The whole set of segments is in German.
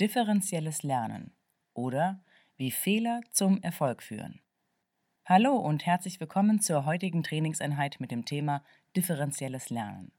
Differenzielles Lernen oder wie Fehler zum Erfolg führen. Hallo und herzlich willkommen zur heutigen Trainingseinheit mit dem Thema differenzielles Lernen.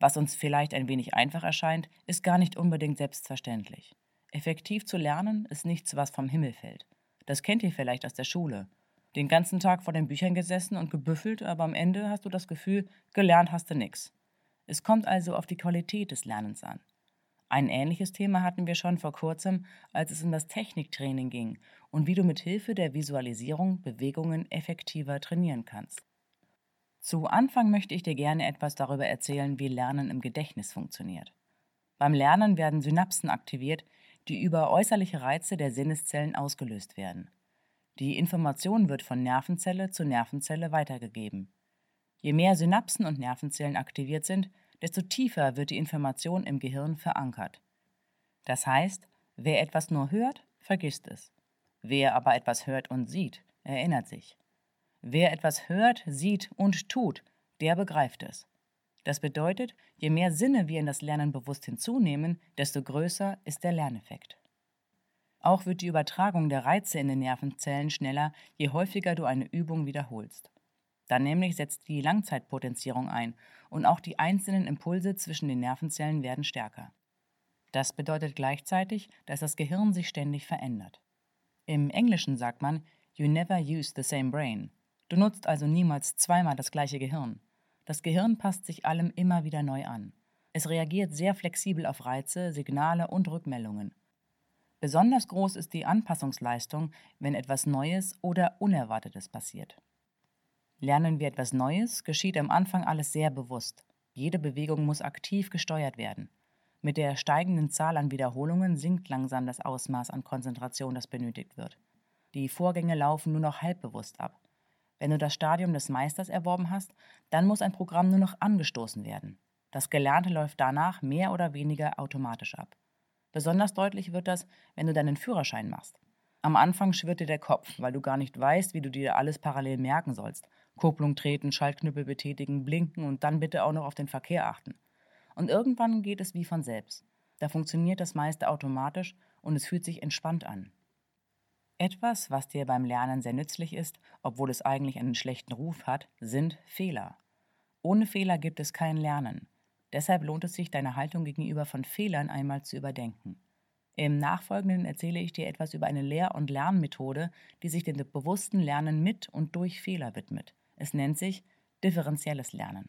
Was uns vielleicht ein wenig einfach erscheint, ist gar nicht unbedingt selbstverständlich. Effektiv zu lernen ist nichts, was vom Himmel fällt. Das kennt ihr vielleicht aus der Schule. Den ganzen Tag vor den Büchern gesessen und gebüffelt, aber am Ende hast du das Gefühl, gelernt hast du nix. Es kommt also auf die Qualität des Lernens an. Ein ähnliches Thema hatten wir schon vor kurzem, als es um das Techniktraining ging und wie du mit Hilfe der Visualisierung Bewegungen effektiver trainieren kannst. Zu Anfang möchte ich dir gerne etwas darüber erzählen, wie Lernen im Gedächtnis funktioniert. Beim Lernen werden Synapsen aktiviert, die über äußerliche Reize der Sinneszellen ausgelöst werden. Die Information wird von Nervenzelle zu Nervenzelle weitergegeben. Je mehr Synapsen und Nervenzellen aktiviert sind, desto tiefer wird die Information im Gehirn verankert. Das heißt, wer etwas nur hört, vergisst es. Wer aber etwas hört und sieht, erinnert sich. Wer etwas hört, sieht und tut, der begreift es. Das bedeutet, je mehr Sinne wir in das Lernen bewusst hinzunehmen, desto größer ist der Lerneffekt. Auch wird die Übertragung der Reize in den Nervenzellen schneller, je häufiger du eine Übung wiederholst. Dann nämlich setzt die Langzeitpotenzierung ein und auch die einzelnen Impulse zwischen den Nervenzellen werden stärker. Das bedeutet gleichzeitig, dass das Gehirn sich ständig verändert. Im Englischen sagt man, You never use the same brain. Du nutzt also niemals zweimal das gleiche Gehirn. Das Gehirn passt sich allem immer wieder neu an. Es reagiert sehr flexibel auf Reize, Signale und Rückmeldungen. Besonders groß ist die Anpassungsleistung, wenn etwas Neues oder Unerwartetes passiert. Lernen wir etwas Neues, geschieht am Anfang alles sehr bewusst. Jede Bewegung muss aktiv gesteuert werden. Mit der steigenden Zahl an Wiederholungen sinkt langsam das Ausmaß an Konzentration, das benötigt wird. Die Vorgänge laufen nur noch halbbewusst ab. Wenn du das Stadium des Meisters erworben hast, dann muss ein Programm nur noch angestoßen werden. Das Gelernte läuft danach mehr oder weniger automatisch ab. Besonders deutlich wird das, wenn du deinen Führerschein machst. Am Anfang schwirrt dir der Kopf, weil du gar nicht weißt, wie du dir alles parallel merken sollst. Kupplung treten, Schaltknüppel betätigen, blinken und dann bitte auch noch auf den Verkehr achten. Und irgendwann geht es wie von selbst. Da funktioniert das meiste automatisch und es fühlt sich entspannt an. Etwas, was dir beim Lernen sehr nützlich ist, obwohl es eigentlich einen schlechten Ruf hat, sind Fehler. Ohne Fehler gibt es kein Lernen. Deshalb lohnt es sich, deine Haltung gegenüber von Fehlern einmal zu überdenken. Im Nachfolgenden erzähle ich dir etwas über eine Lehr- und Lernmethode, die sich dem bewussten Lernen mit und durch Fehler widmet. Es nennt sich differenzielles Lernen.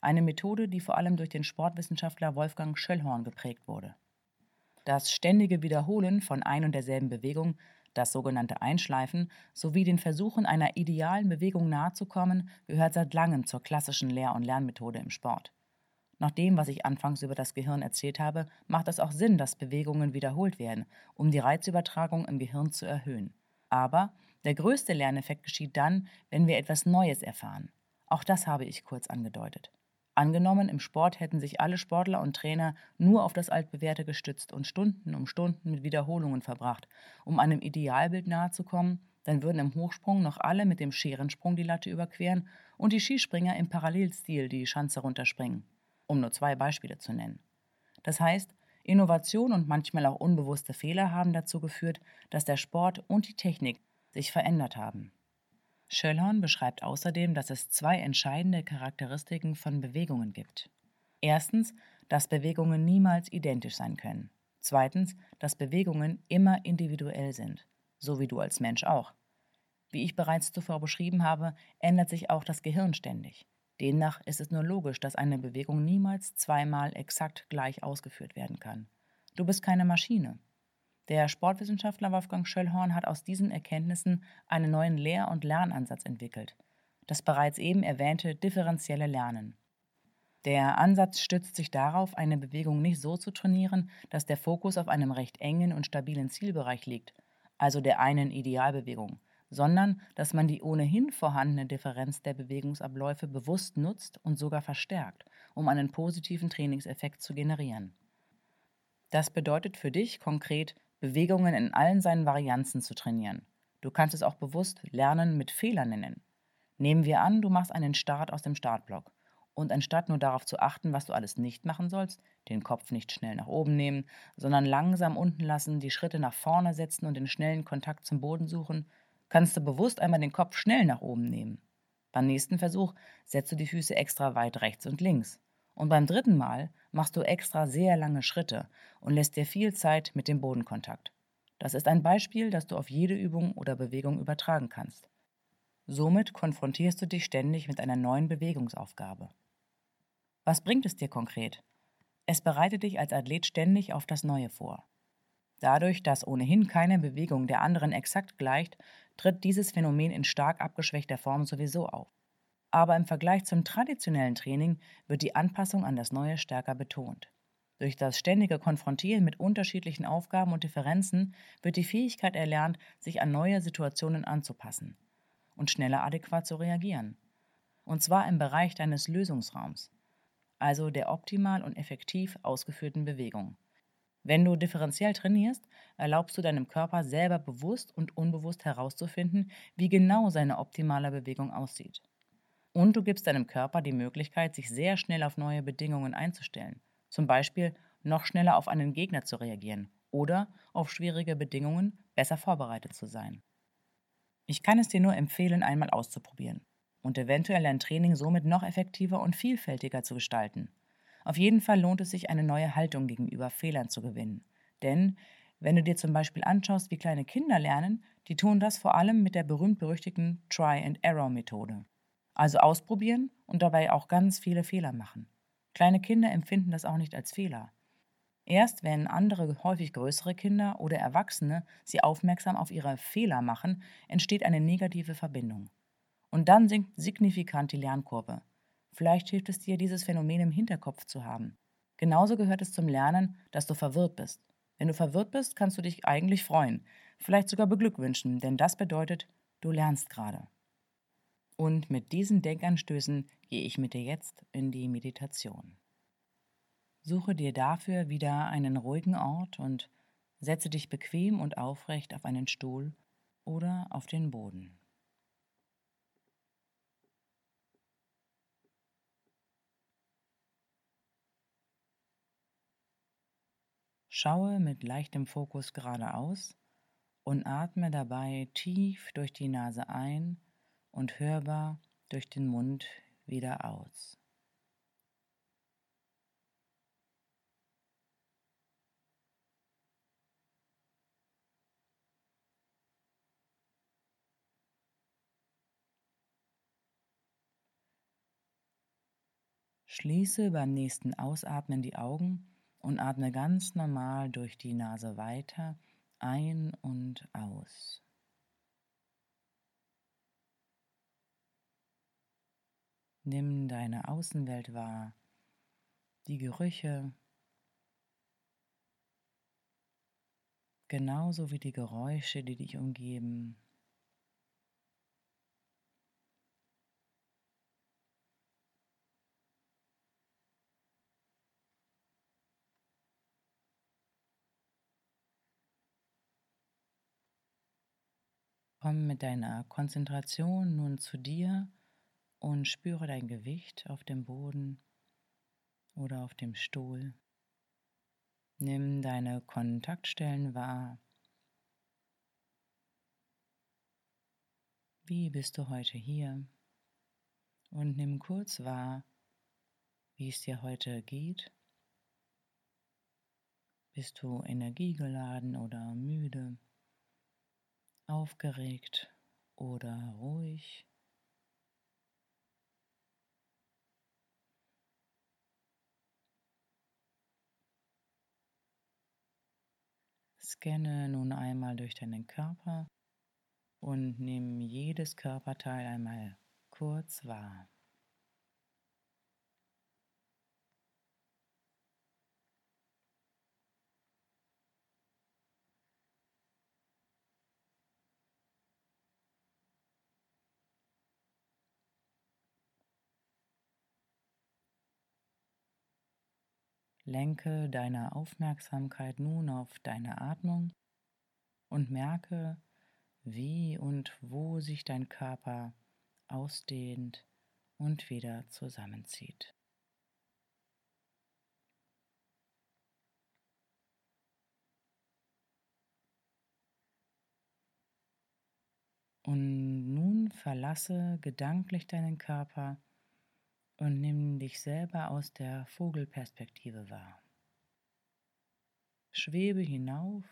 Eine Methode, die vor allem durch den Sportwissenschaftler Wolfgang Schöllhorn geprägt wurde. Das ständige Wiederholen von ein und derselben Bewegung, das sogenannte Einschleifen, sowie den Versuchen einer idealen Bewegung nahezukommen, gehört seit langem zur klassischen Lehr- und Lernmethode im Sport. Nach dem, was ich anfangs über das Gehirn erzählt habe, macht es auch Sinn, dass Bewegungen wiederholt werden, um die Reizübertragung im Gehirn zu erhöhen. Aber der größte Lerneffekt geschieht dann, wenn wir etwas Neues erfahren. Auch das habe ich kurz angedeutet. Angenommen, im Sport hätten sich alle Sportler und Trainer nur auf das Altbewährte gestützt und Stunden um Stunden mit Wiederholungen verbracht, um einem Idealbild nahezukommen, dann würden im Hochsprung noch alle mit dem Scherensprung die Latte überqueren und die Skispringer im Parallelstil die Schanze runterspringen, um nur zwei Beispiele zu nennen. Das heißt, Innovation und manchmal auch unbewusste Fehler haben dazu geführt, dass der Sport und die Technik sich verändert haben. Schöllhorn beschreibt außerdem, dass es zwei entscheidende Charakteristiken von Bewegungen gibt. Erstens, dass Bewegungen niemals identisch sein können. Zweitens, dass Bewegungen immer individuell sind, so wie du als Mensch auch. Wie ich bereits zuvor beschrieben habe, ändert sich auch das Gehirn ständig. Demnach ist es nur logisch, dass eine Bewegung niemals zweimal exakt gleich ausgeführt werden kann. Du bist keine Maschine. Der Sportwissenschaftler Wolfgang Schöllhorn hat aus diesen Erkenntnissen einen neuen Lehr- und Lernansatz entwickelt. Das bereits eben erwähnte differenzielle Lernen. Der Ansatz stützt sich darauf, eine Bewegung nicht so zu trainieren, dass der Fokus auf einem recht engen und stabilen Zielbereich liegt, also der einen Idealbewegung, sondern dass man die ohnehin vorhandene Differenz der Bewegungsabläufe bewusst nutzt und sogar verstärkt, um einen positiven Trainingseffekt zu generieren. Das bedeutet für dich konkret, Bewegungen in allen seinen Varianzen zu trainieren. Du kannst es auch bewusst Lernen mit Fehlern nennen. Nehmen wir an, du machst einen Start aus dem Startblock. Und anstatt nur darauf zu achten, was du alles nicht machen sollst, den Kopf nicht schnell nach oben nehmen, sondern langsam unten lassen, die Schritte nach vorne setzen und den schnellen Kontakt zum Boden suchen, kannst du bewusst einmal den Kopf schnell nach oben nehmen. Beim nächsten Versuch setzt du die Füße extra weit rechts und links. Und beim dritten Mal machst du extra sehr lange Schritte und lässt dir viel Zeit mit dem Bodenkontakt. Das ist ein Beispiel, das du auf jede Übung oder Bewegung übertragen kannst. Somit konfrontierst du dich ständig mit einer neuen Bewegungsaufgabe. Was bringt es dir konkret? Es bereitet dich als Athlet ständig auf das Neue vor. Dadurch, dass ohnehin keine Bewegung der anderen exakt gleicht, tritt dieses Phänomen in stark abgeschwächter Form sowieso auf. Aber im Vergleich zum traditionellen Training wird die Anpassung an das Neue stärker betont. Durch das ständige Konfrontieren mit unterschiedlichen Aufgaben und Differenzen wird die Fähigkeit erlernt, sich an neue Situationen anzupassen und schneller adäquat zu reagieren. Und zwar im Bereich deines Lösungsraums, also der optimal und effektiv ausgeführten Bewegung. Wenn du differenziell trainierst, erlaubst du deinem Körper selber bewusst und unbewusst herauszufinden, wie genau seine optimale Bewegung aussieht. Und du gibst deinem Körper die Möglichkeit, sich sehr schnell auf neue Bedingungen einzustellen. Zum Beispiel noch schneller auf einen Gegner zu reagieren oder auf schwierige Bedingungen besser vorbereitet zu sein. Ich kann es dir nur empfehlen, einmal auszuprobieren und eventuell dein Training somit noch effektiver und vielfältiger zu gestalten. Auf jeden Fall lohnt es sich, eine neue Haltung gegenüber Fehlern zu gewinnen. Denn wenn du dir zum Beispiel anschaust, wie kleine Kinder lernen, die tun das vor allem mit der berühmt-berüchtigten Try-and-Error-Methode. Also ausprobieren und dabei auch ganz viele Fehler machen. Kleine Kinder empfinden das auch nicht als Fehler. Erst wenn andere, häufig größere Kinder oder Erwachsene sie aufmerksam auf ihre Fehler machen, entsteht eine negative Verbindung. Und dann sinkt signifikant die Lernkurve. Vielleicht hilft es dir, dieses Phänomen im Hinterkopf zu haben. Genauso gehört es zum Lernen, dass du verwirrt bist. Wenn du verwirrt bist, kannst du dich eigentlich freuen, vielleicht sogar beglückwünschen, denn das bedeutet, du lernst gerade. Und mit diesen Denkanstößen gehe ich mit dir jetzt in die Meditation. Suche dir dafür wieder einen ruhigen Ort und setze dich bequem und aufrecht auf einen Stuhl oder auf den Boden. Schaue mit leichtem Fokus geradeaus und atme dabei tief durch die Nase ein und hörbar durch den Mund wieder aus. Schließe beim nächsten Ausatmen die Augen und atme ganz normal durch die Nase weiter ein und aus. Nimm deine Außenwelt wahr, die Gerüche, genauso wie die Geräusche, die dich umgeben. Komm mit deiner Konzentration nun zu dir und spüre dein Gewicht auf dem Boden oder auf dem Stuhl. Nimm deine Kontaktstellen wahr. Wie bist du heute hier? Und nimm kurz wahr, wie es dir heute geht. Bist du energiegeladen oder müde, aufgeregt oder ruhig? Scanne nun einmal durch deinen Körper und nimm jedes Körperteil einmal kurz wahr. Lenke deine Aufmerksamkeit nun auf deine Atmung und merke, wie und wo sich dein Körper ausdehnt und wieder zusammenzieht. Und nun verlasse gedanklich deinen Körper und nimm dich selber aus der Vogelperspektive wahr. Schwebe hinauf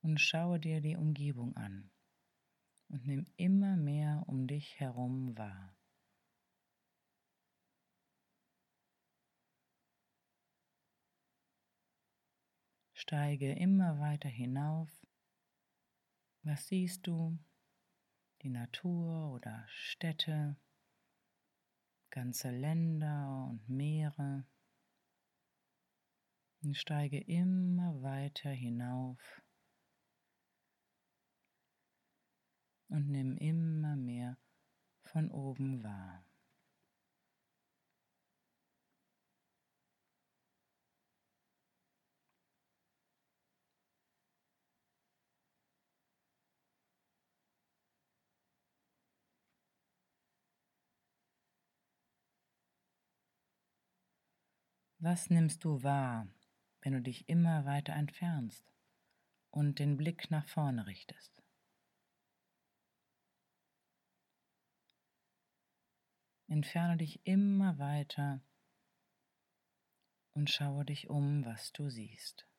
und schaue dir die Umgebung an und nimm immer mehr um dich herum wahr. Steige immer weiter hinauf. Was siehst du? Die Natur oder Städte? Ganze Länder und Meere und steige immer weiter hinauf und nimm immer mehr von oben wahr. Was nimmst du wahr, wenn du dich immer weiter entfernst und den Blick nach vorne richtest? Entferne dich immer weiter und schaue dich um, was du siehst.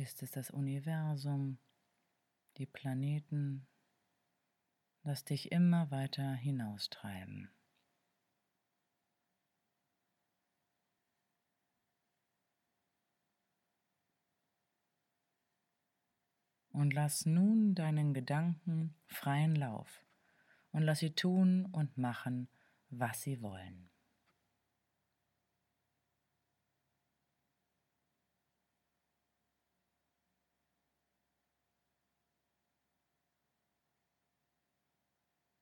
Ist es das Universum, die Planeten? Lass dich immer weiter hinaustreiben. Und lass nun deinen Gedanken freien Lauf und lass sie tun und machen, was sie wollen.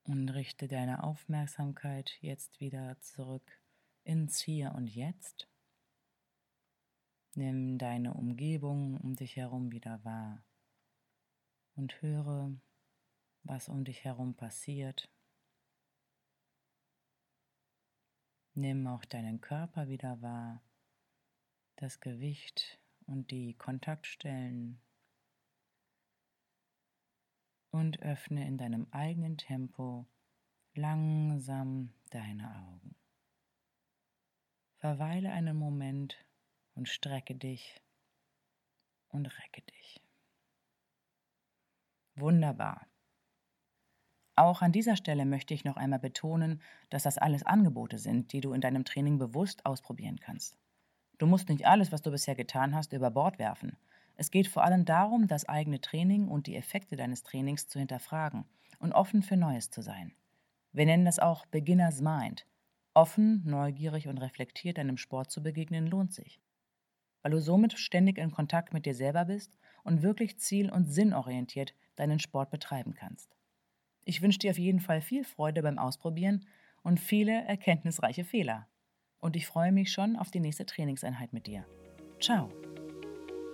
Und richte deine Aufmerksamkeit jetzt wieder zurück ins Hier und Jetzt. Nimm deine Umgebung um dich herum wieder wahr und höre, was um dich herum passiert. Nimm auch deinen Körper wieder wahr, das Gewicht und die Kontaktstellen und öffne in deinem eigenen Tempo langsam deine Augen. Verweile einen Moment und strecke dich und recke dich. Wunderbar. Auch an dieser Stelle möchte ich noch einmal betonen, dass das alles Angebote sind, die du in deinem Training bewusst ausprobieren kannst. Du musst nicht alles, was du bisher getan hast, über Bord werfen. Es geht vor allem darum, das eigene Training und die Effekte deines Trainings zu hinterfragen und offen für Neues zu sein. Wir nennen das auch Beginner's Mind. Offen, neugierig und reflektiert deinem Sport zu begegnen lohnt sich, weil du somit ständig in Kontakt mit dir selber bist und wirklich ziel- und sinnorientiert deinen Sport betreiben kannst. Ich wünsche dir auf jeden Fall viel Freude beim Ausprobieren und viele erkenntnisreiche Fehler. Und ich freue mich schon auf die nächste Trainingseinheit mit dir. Ciao!